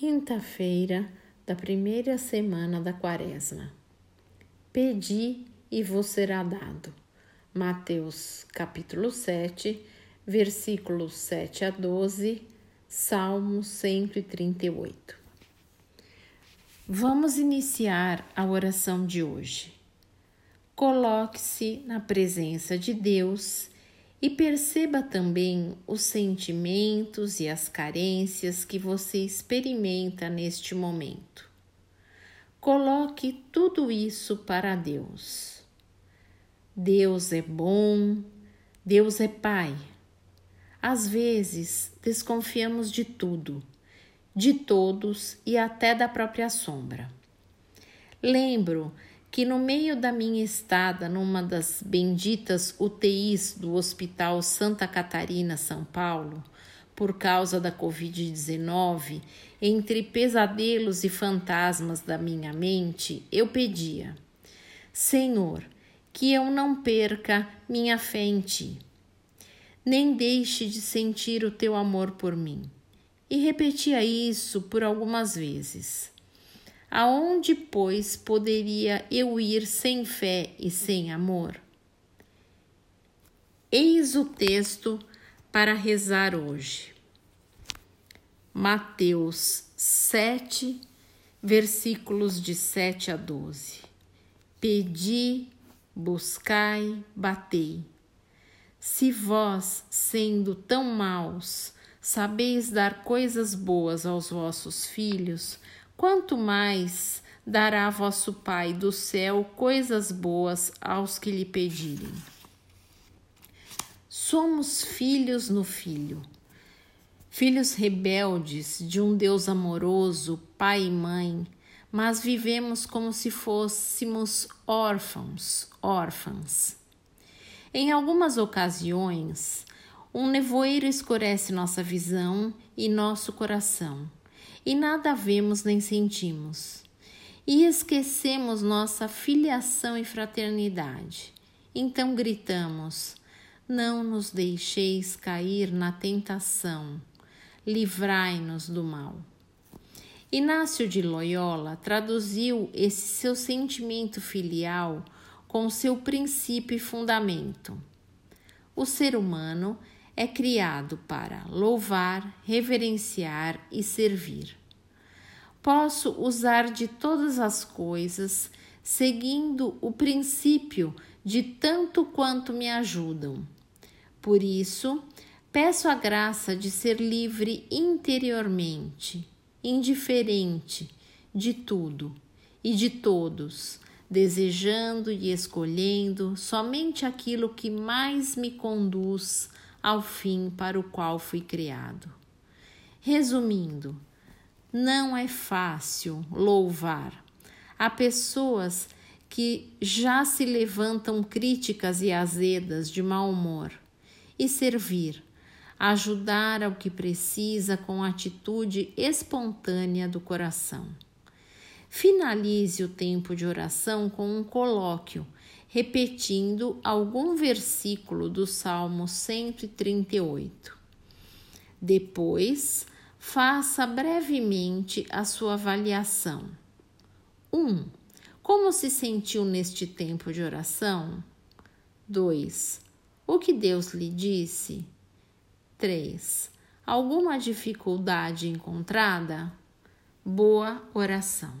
Quinta-feira da primeira semana da Quaresma. Pedi e vos será dado. Mateus capítulo 7, versículos 7 a 12, Salmo 138. Vamos iniciar a oração de hoje. Coloque-se na presença de Deus e perceba também os sentimentos e as carências que você experimenta neste momento. Coloque tudo isso para Deus. Deus é bom, Deus é Pai. Às vezes desconfiamos de tudo, de todos e até da própria sombra. Lembro que no meio da minha estada numa das benditas UTIs do Hospital Santa Catarina, São Paulo, por causa da Covid-19, entre pesadelos e fantasmas da minha mente, eu pedia: Senhor, que eu não perca minha fé em Ti, nem deixe de sentir o Teu amor por mim. E repetia isso por algumas vezes. Aonde, pois, poderia eu ir sem fé e sem amor? Eis o texto para rezar hoje. Mateus 7, versículos de 7 a 12. Pedi, buscai, batei. Se vós, sendo tão maus, sabeis dar coisas boas aos vossos filhos, quanto mais dará vosso Pai do céu coisas boas aos que lhe pedirem. Somos filhos no Filho, filhos rebeldes de um Deus amoroso, Pai e Mãe, mas vivemos como se fôssemos órfãos, órfãs. Em algumas ocasiões, um nevoeiro escurece nossa visão e nosso coração e nada vemos nem sentimos. E esquecemos nossa filiação e fraternidade. Então gritamos: Não nos deixeis cair na tentação, livrai-nos do mal. Inácio de Loyola traduziu esse seu sentimento filial com seu princípio e fundamento. O ser humano é criado para louvar, reverenciar e servir. Posso usar de todas as coisas, seguindo o princípio de tanto quanto me ajudam. Por isso, peço a graça de ser livre interiormente, indiferente de tudo e de todos, desejando e escolhendo somente aquilo que mais me conduz ao fim para o qual fui criado. Resumindo, não é fácil louvar. Há pessoas que já se levantam críticas e azedas de mau humor e servir, ajudar ao que precisa com atitude espontânea do coração. Finalize o tempo de oração com um colóquio repetindo algum versículo do Salmo 138. Depois, faça brevemente a sua avaliação. 1. Um, como se sentiu neste tempo de oração? 2. O que Deus lhe disse? 3. Alguma dificuldade encontrada? Boa oração.